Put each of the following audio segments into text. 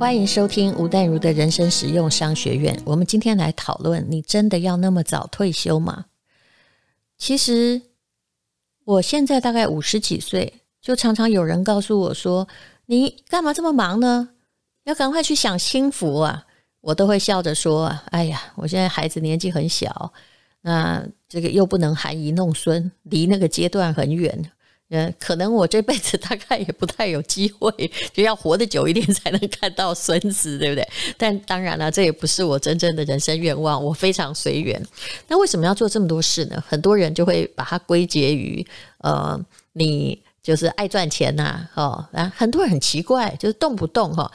欢迎收听吴淡如的人生实用商学院。我们今天来讨论：你真的要那么早退休吗？其实，我现在大概五十几岁，就常常有人告诉我说：“你干嘛这么忙呢？要赶快去享清福啊！”我都会笑着说：“哎呀，我现在孩子年纪很小，那这个又不能含饴弄孙，离那个阶段很远。”嗯，可能我这辈子大概也不太有机会，就要活得久一点才能看到孙子，对不对？但当然了，这也不是我真正的人生愿望，我非常随缘。那为什么要做这么多事呢？很多人就会把它归结于，呃，你就是爱赚钱呐，哦，啊，很多人很奇怪，就是动不动哈，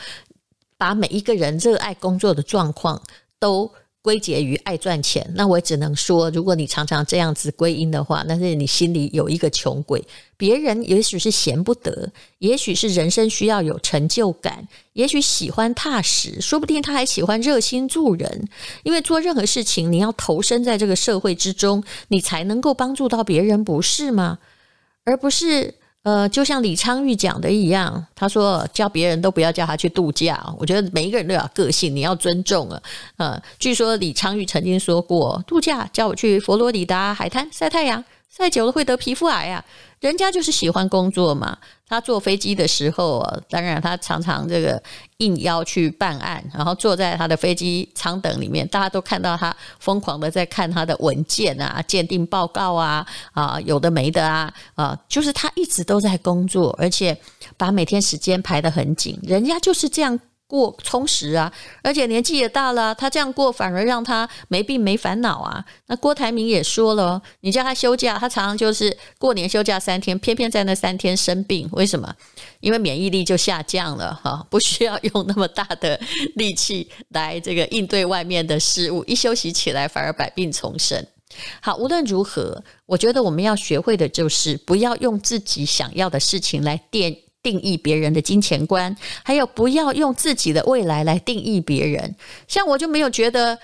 把每一个人热爱工作的状况都。归结于爱赚钱，那我只能说，如果你常常这样子归因的话，那是你心里有一个穷鬼。别人也许是闲不得，也许是人生需要有成就感，也许喜欢踏实，说不定他还喜欢热心助人。因为做任何事情，你要投身在这个社会之中，你才能够帮助到别人，不是吗？而不是。呃，就像李昌钰讲的一样，他说叫别人都不要叫他去度假。我觉得每一个人都有个性，你要尊重啊。呃，据说李昌钰曾经说过，度假叫我去佛罗里达海滩晒太阳。晒久了会得皮肤癌啊！人家就是喜欢工作嘛。他坐飞机的时候啊，当然他常常这个应邀去办案，然后坐在他的飞机舱等里面，大家都看到他疯狂的在看他的文件啊、鉴定报告啊啊，有的没的啊啊，就是他一直都在工作，而且把每天时间排得很紧。人家就是这样。过充实啊，而且年纪也大了，他这样过反而让他没病没烦恼啊。那郭台铭也说了，你叫他休假，他常常就是过年休假三天，偏偏在那三天生病，为什么？因为免疫力就下降了哈，不需要用那么大的力气来这个应对外面的事物，一休息起来反而百病丛生。好，无论如何，我觉得我们要学会的就是不要用自己想要的事情来垫。定义别人的金钱观，还有不要用自己的未来来定义别人。像我就没有觉得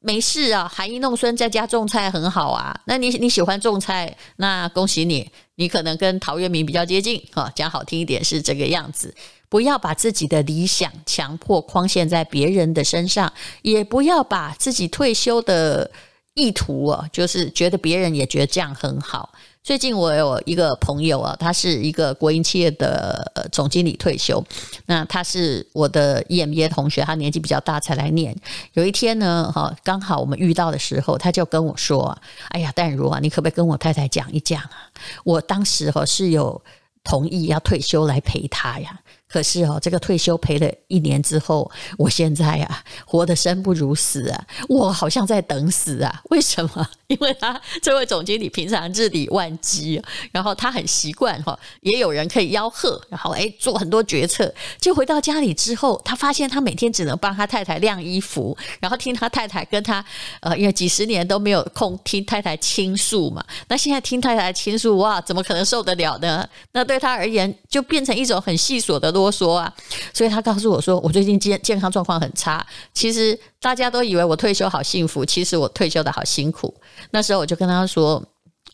没事啊，含飴弄孙在家种菜很好啊。那你你喜欢种菜，那恭喜你，你可能跟陶渊明比较接近哈。讲好听一点是这个样子，不要把自己的理想强迫框限在别人的身上，也不要把自己退休的意图啊，就是觉得别人也觉得这样很好。最近我有一个朋友啊，他是一个国营企业的总经理退休。那他是我的 EMBA 同学，他年纪比较大才来念。有一天呢，哈，刚好我们遇到的时候，他就跟我说：“哎呀，淡如啊，你可不可以跟我太太讲一讲啊？我当时哈是有同意要退休来陪他呀。”可是哦，这个退休陪了一年之后，我现在啊，活得生不如死啊！我好像在等死啊！为什么？因为他这位总经理平常日理万机，然后他很习惯哈，也有人可以吆喝，然后诶做很多决策。就回到家里之后，他发现他每天只能帮他太太晾衣服，然后听他太太跟他呃，因为几十年都没有空听太太倾诉嘛。那现在听太太倾诉，哇，怎么可能受得了呢？那对他而言，就变成一种很细琐的。啰嗦啊，所以他告诉我说，我最近健健康状况很差。其实大家都以为我退休好幸福，其实我退休的好辛苦。那时候我就跟他说，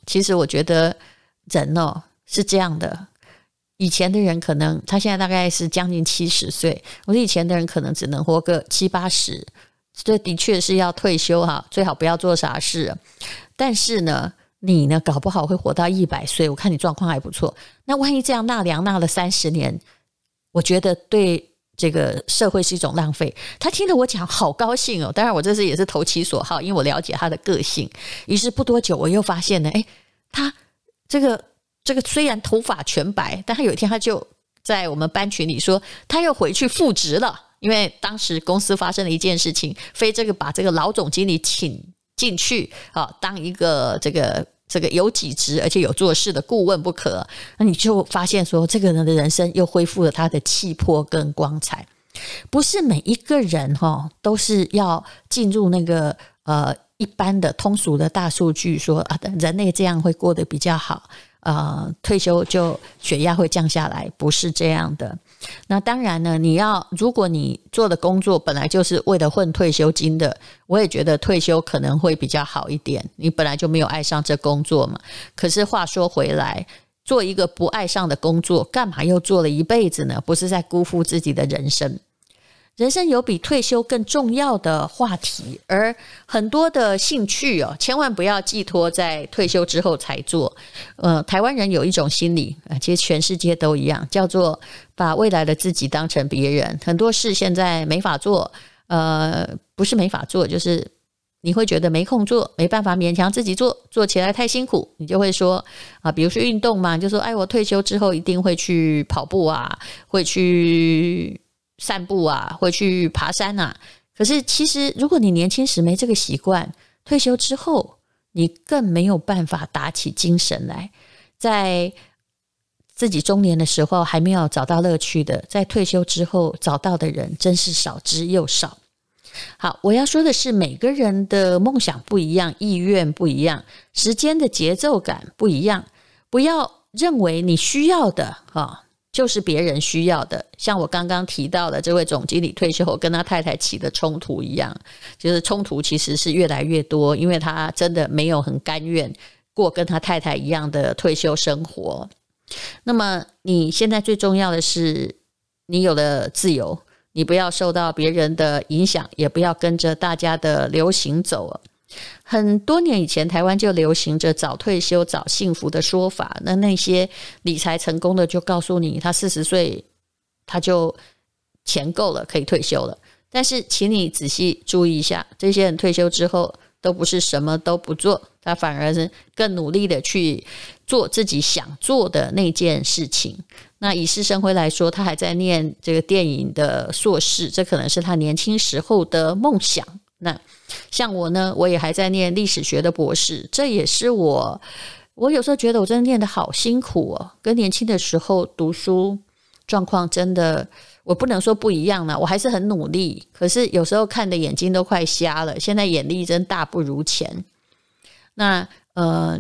其实我觉得人哦是这样的，以前的人可能他现在大概是将近七十岁，我说以前的人可能只能活个七八十，这的确是要退休哈，最好不要做傻事。但是呢，你呢搞不好会活到一百岁，我看你状况还不错。那万一这样纳凉纳了三十年？我觉得对这个社会是一种浪费。他听了我讲，好高兴哦！当然，我这次也是投其所好，因为我了解他的个性。于是不多久，我又发现呢，诶，他这个这个虽然头发全白，但他有一天他就在我们班群里说，他又回去复职了，因为当时公司发生了一件事情，非这个把这个老总经理请进去啊，当一个这个。这个有几职而且有做事的顾问不可，那你就发现说，这个人的人生又恢复了他的气魄跟光彩。不是每一个人哈都是要进入那个呃一般的通俗的大数据说啊，人类这样会过得比较好。呃，退休就血压会降下来，不是这样的。那当然呢，你要如果你做的工作本来就是为了混退休金的，我也觉得退休可能会比较好一点。你本来就没有爱上这工作嘛。可是话说回来，做一个不爱上的工作，干嘛又做了一辈子呢？不是在辜负自己的人生？人生有比退休更重要的话题，而很多的兴趣哦，千万不要寄托在退休之后才做。呃，台湾人有一种心理啊，其实全世界都一样，叫做把未来的自己当成别人。很多事现在没法做，呃，不是没法做，就是你会觉得没空做，没办法勉强自己做，做起来太辛苦，你就会说啊，比如说运动嘛，就说哎，我退休之后一定会去跑步啊，会去。散步啊，会去爬山啊。可是，其实如果你年轻时没这个习惯，退休之后你更没有办法打起精神来。在自己中年的时候还没有找到乐趣的，在退休之后找到的人真是少之又少。好，我要说的是，每个人的梦想不一样，意愿不一样，时间的节奏感不一样。不要认为你需要的啊。就是别人需要的，像我刚刚提到的这位总经理退休后跟他太太起的冲突一样，就是冲突其实是越来越多，因为他真的没有很甘愿过跟他太太一样的退休生活。那么你现在最重要的是，你有了自由，你不要受到别人的影响，也不要跟着大家的流行走。很多年以前，台湾就流行着早退休、早幸福的说法。那那些理财成功的就告诉你，他四十岁他就钱够了，可以退休了。但是，请你仔细注意一下，这些人退休之后都不是什么都不做，他反而是更努力的去做自己想做的那件事情。那以施升辉来说，他还在念这个电影的硕士，这可能是他年轻时候的梦想。那像我呢，我也还在念历史学的博士，这也是我，我有时候觉得我真的念得好辛苦哦，跟年轻的时候读书状况真的，我不能说不一样了，我还是很努力，可是有时候看的眼睛都快瞎了，现在眼力真大不如前。那呃。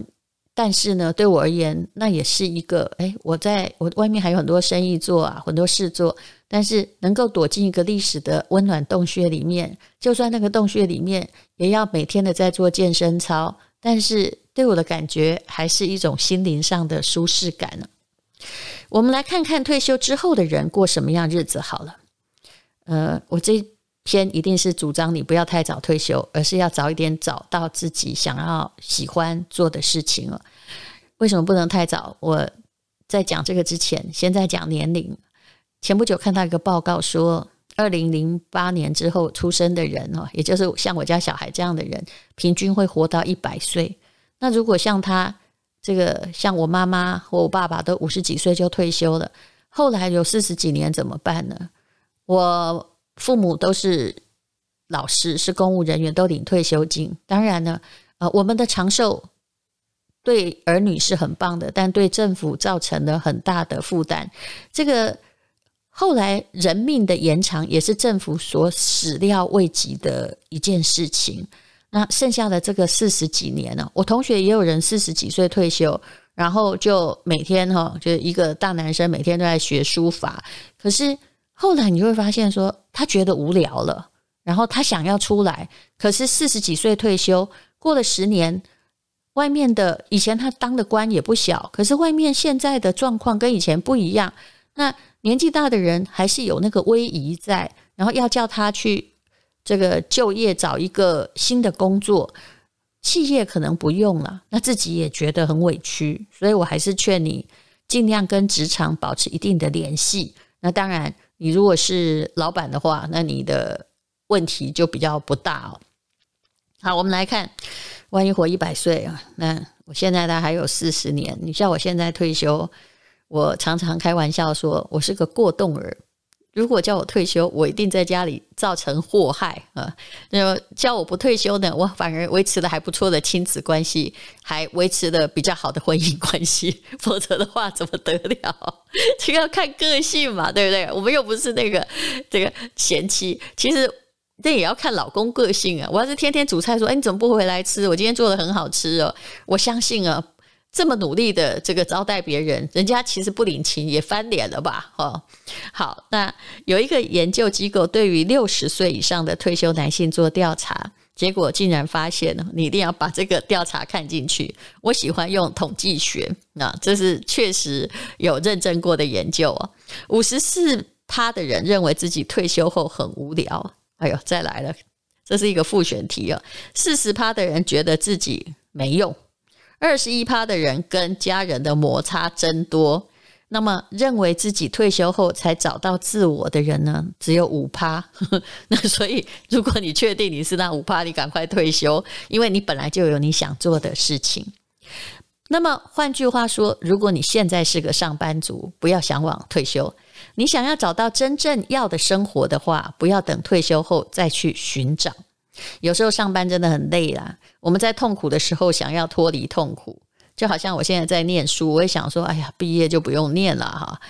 但是呢，对我而言，那也是一个哎，我在我外面还有很多生意做啊，很多事做。但是能够躲进一个历史的温暖洞穴里面，就算那个洞穴里面也要每天的在做健身操，但是对我的感觉还是一种心灵上的舒适感呢。我们来看看退休之后的人过什么样日子好了。呃，我这。先一定是主张你不要太早退休，而是要早一点找到自己想要喜欢做的事情了。为什么不能太早？我在讲这个之前，先在讲年龄。前不久看到一个报告说，二零零八年之后出生的人哦，也就是像我家小孩这样的人，平均会活到一百岁。那如果像他这个，像我妈妈或我爸爸都五十几岁就退休了，后来有四十几年怎么办呢？我。父母都是老师，是公务人员，都领退休金。当然呢，呃，我们的长寿对儿女是很棒的，但对政府造成了很大的负担。这个后来人命的延长也是政府所始料未及的一件事情。那剩下的这个四十几年呢，我同学也有人四十几岁退休，然后就每天哈，就一个大男生每天都在学书法，可是。后来你会发现，说他觉得无聊了，然后他想要出来，可是四十几岁退休，过了十年，外面的以前他当的官也不小，可是外面现在的状况跟以前不一样。那年纪大的人还是有那个威仪在，然后要叫他去这个就业找一个新的工作，企业可能不用了，那自己也觉得很委屈，所以我还是劝你尽量跟职场保持一定的联系。那当然。你如果是老板的话，那你的问题就比较不大哦。好，我们来看，万一活一百岁啊，那我现在呢还有四十年。你像我现在退休，我常常开玩笑说，我是个过动儿。如果叫我退休，我一定在家里造成祸害啊！那叫我不退休呢，我反而维持了还不错的亲子关系，还维持了比较好的婚姻关系。否则的话，怎么得了？这个要看个性嘛，对不对？我们又不是那个这个贤妻，其实这也要看老公个性啊。我要是天天煮菜说，哎，你怎么不回来吃？我今天做的很好吃哦。我相信啊。这么努力的这个招待别人，人家其实不领情也翻脸了吧？哦，好，那有一个研究机构对于六十岁以上的退休男性做调查，结果竟然发现，你一定要把这个调查看进去。我喜欢用统计学，那这是确实有认证过的研究哦。五十四趴的人认为自己退休后很无聊。哎呦，再来了，这是一个复选题哦。四十趴的人觉得自己没用，二十一趴的人跟家人的摩擦增多。那么，认为自己退休后才找到自我的人呢，只有五趴。那所以，如果你确定你是那五趴，你赶快退休，因为你本来就有你想做的事情。那么，换句话说，如果你现在是个上班族，不要向往退休。你想要找到真正要的生活的话，不要等退休后再去寻找。有时候上班真的很累啦，我们在痛苦的时候想要脱离痛苦。就好像我现在在念书，我也想说，哎呀，毕业就不用念了哈。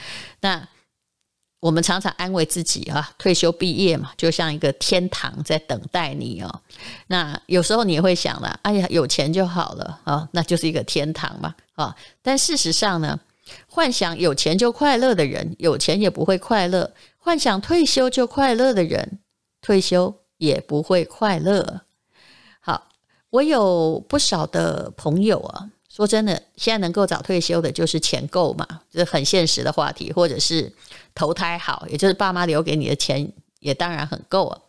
那我们常常安慰自己啊，退休毕业嘛，就像一个天堂在等待你哦。那有时候你也会想了，哎呀，有钱就好了啊，那就是一个天堂嘛啊。但事实上呢，幻想有钱就快乐的人，有钱也不会快乐；幻想退休就快乐的人，退休也不会快乐。好，我有不少的朋友啊。说真的，现在能够早退休的，就是钱够嘛，这很现实的话题，或者是投胎好，也就是爸妈留给你的钱也当然很够啊。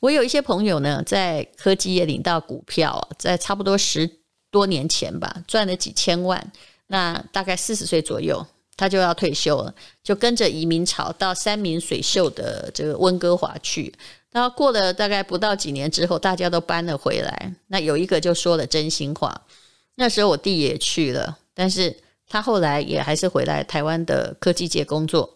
我有一些朋友呢，在科技业领到股票，在差不多十多年前吧，赚了几千万，那大概四十岁左右，他就要退休了，就跟着移民潮到山明水秀的这个温哥华去。然后过了大概不到几年之后，大家都搬了回来，那有一个就说了真心话。那时候我弟也去了，但是他后来也还是回来台湾的科技界工作。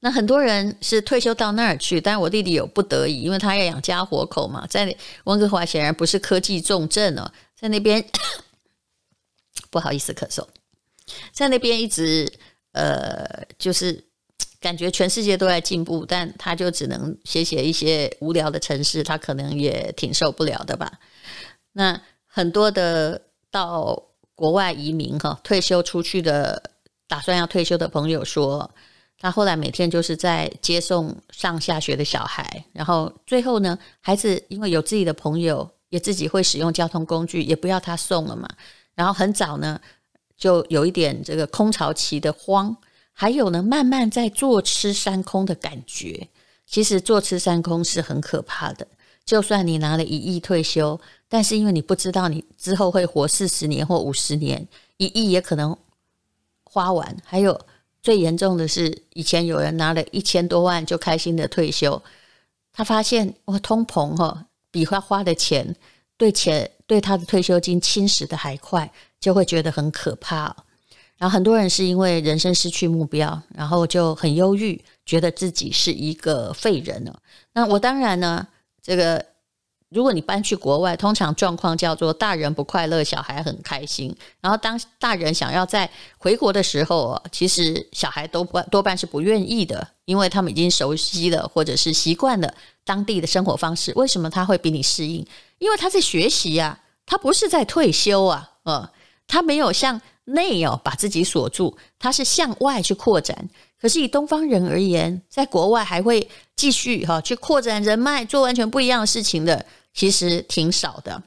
那很多人是退休到那儿去，但是我弟弟有不得已，因为他要养家活口嘛。在温哥华显然不是科技重镇哦，在那边 不好意思咳嗽，在那边一直呃，就是感觉全世界都在进步，但他就只能写写一些无聊的程式，他可能也挺受不了的吧。那。很多的到国外移民哈，退休出去的，打算要退休的朋友说，他后来每天就是在接送上下学的小孩，然后最后呢，孩子因为有自己的朋友，也自己会使用交通工具，也不要他送了嘛。然后很早呢，就有一点这个空巢期的慌，还有呢，慢慢在坐吃山空的感觉。其实坐吃山空是很可怕的，就算你拿了一亿退休。但是因为你不知道你之后会活四十年或五十年，一亿也可能花完。还有最严重的是，以前有人拿了一千多万就开心的退休，他发现哇，通膨哈比他花的钱对钱对他的退休金侵蚀的还快，就会觉得很可怕。然后很多人是因为人生失去目标，然后就很忧郁，觉得自己是一个废人了。那我当然呢，这个。如果你搬去国外，通常状况叫做大人不快乐，小孩很开心。然后当大人想要在回国的时候，其实小孩都不多半是不愿意的，因为他们已经熟悉了或者是习惯了当地的生活方式。为什么他会比你适应？因为他在学习呀，他不是在退休啊，呃，他没有向内哦把自己锁住，他是向外去扩展。可是以东方人而言，在国外还会继续哈去扩展人脉，做完全不一样的事情的。其实挺少的，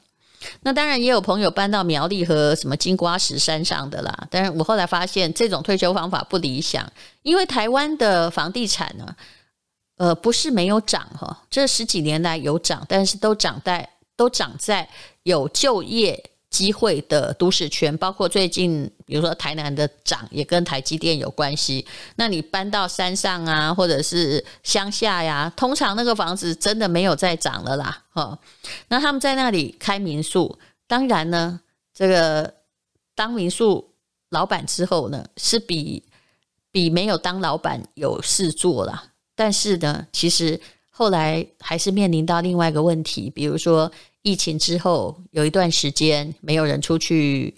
那当然也有朋友搬到苗栗和什么金瓜石山上的啦。但是我后来发现这种退休方法不理想，因为台湾的房地产呢，呃，不是没有涨哈，这十几年来有涨，但是都涨在都涨在有就业。机会的都市圈，包括最近，比如说台南的涨也跟台积电有关系。那你搬到山上啊，或者是乡下呀，通常那个房子真的没有再涨了啦。哈，那他们在那里开民宿，当然呢，这个当民宿老板之后呢，是比比没有当老板有事做啦。但是呢，其实后来还是面临到另外一个问题，比如说。疫情之后有一段时间没有人出去，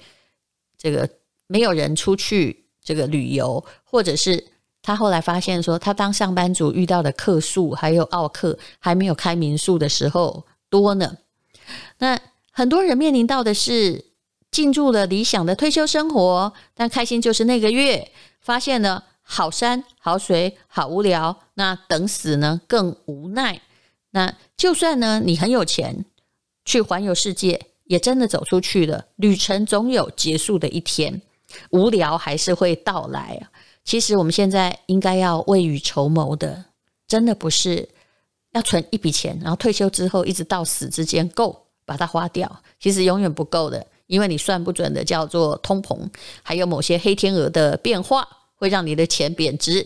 这个没有人出去这个旅游，或者是他后来发现说，他当上班族遇到的客诉还有奥客还没有开民宿的时候多呢。那很多人面临到的是进入了理想的退休生活，但开心就是那个月，发现了好山好水好无聊，那等死呢更无奈。那就算呢你很有钱。去环游世界，也真的走出去了。旅程总有结束的一天，无聊还是会到来。其实我们现在应该要未雨绸缪的，真的不是要存一笔钱，然后退休之后一直到死之间够把它花掉，其实永远不够的，因为你算不准的叫做通膨，还有某些黑天鹅的变化会让你的钱贬值，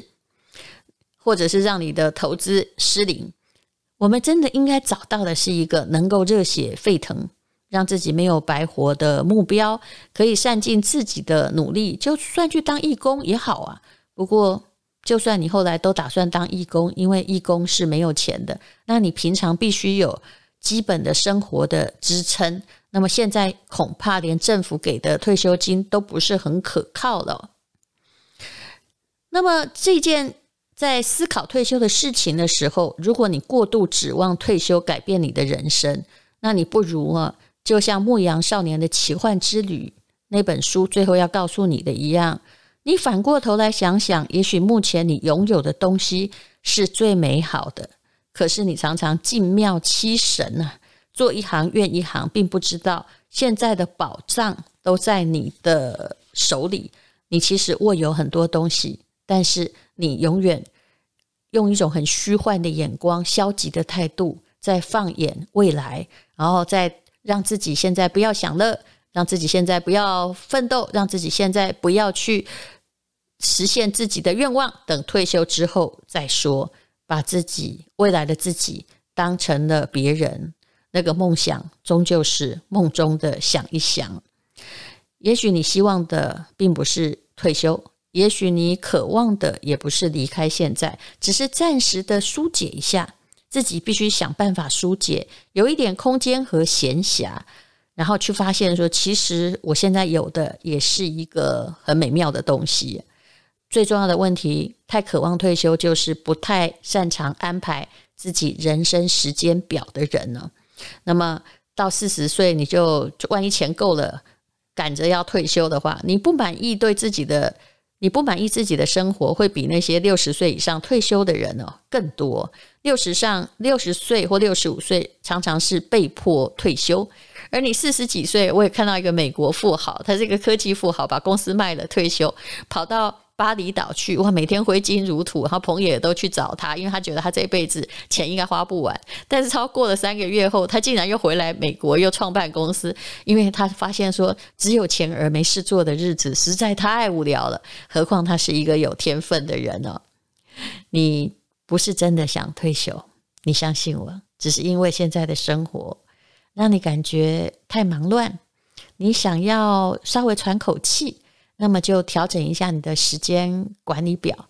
或者是让你的投资失灵。我们真的应该找到的是一个能够热血沸腾，让自己没有白活的目标，可以善尽自己的努力，就算去当义工也好啊。不过，就算你后来都打算当义工，因为义工是没有钱的，那你平常必须有基本的生活的支撑。那么现在恐怕连政府给的退休金都不是很可靠了。那么这件。在思考退休的事情的时候，如果你过度指望退休改变你的人生，那你不如啊，就像《牧羊少年的奇幻之旅》那本书最后要告诉你的一样，你反过头来想想，也许目前你拥有的东西是最美好的，可是你常常静庙七神啊，做一行怨一行，并不知道现在的宝藏都在你的手里，你其实握有很多东西。但是你永远用一种很虚幻的眼光、消极的态度在放眼未来，然后再让自己现在不要享乐，让自己现在不要奋斗，让自己现在不要去实现自己的愿望，等退休之后再说，把自己未来的自己当成了别人，那个梦想终究是梦中的想一想。也许你希望的并不是退休。也许你渴望的也不是离开现在，只是暂时的疏解一下，自己必须想办法疏解，有一点空间和闲暇，然后去发现说，其实我现在有的也是一个很美妙的东西。最重要的问题，太渴望退休，就是不太擅长安排自己人生时间表的人呢。那么到四十岁，你就万一钱够了，赶着要退休的话，你不满意对自己的。你不满意自己的生活，会比那些六十岁以上退休的人哦更多。六十上六十岁或六十五岁，常常是被迫退休。而你四十几岁，我也看到一个美国富豪，他是一个科技富豪，把公司卖了退休，跑到。巴厘岛去哇，每天挥金如土，然后朋友也都去找他，因为他觉得他这辈子钱应该花不完。但是超过了三个月后，他竟然又回来美国，又创办公司，因为他发现说，只有钱而没事做的日子实在太无聊了。何况他是一个有天分的人哦。你不是真的想退休，你相信我，只是因为现在的生活让你感觉太忙乱，你想要稍微喘口气。那么就调整一下你的时间管理表。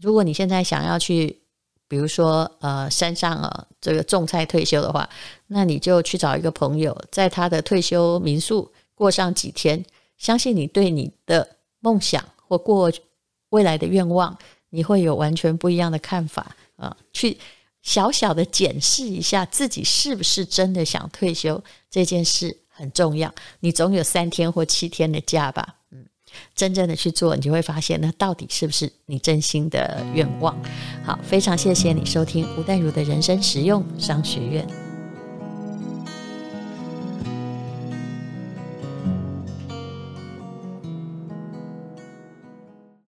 如果你现在想要去，比如说呃山上啊这个种菜退休的话，那你就去找一个朋友，在他的退休民宿过上几天。相信你对你的梦想或过未来的愿望，你会有完全不一样的看法啊。去小小的检视一下自己是不是真的想退休，这件事很重要。你总有三天或七天的假吧？嗯真正的去做，你就会发现，那到底是不是你真心的愿望？好，非常谢谢你收听吴淡如的人生实用商学院。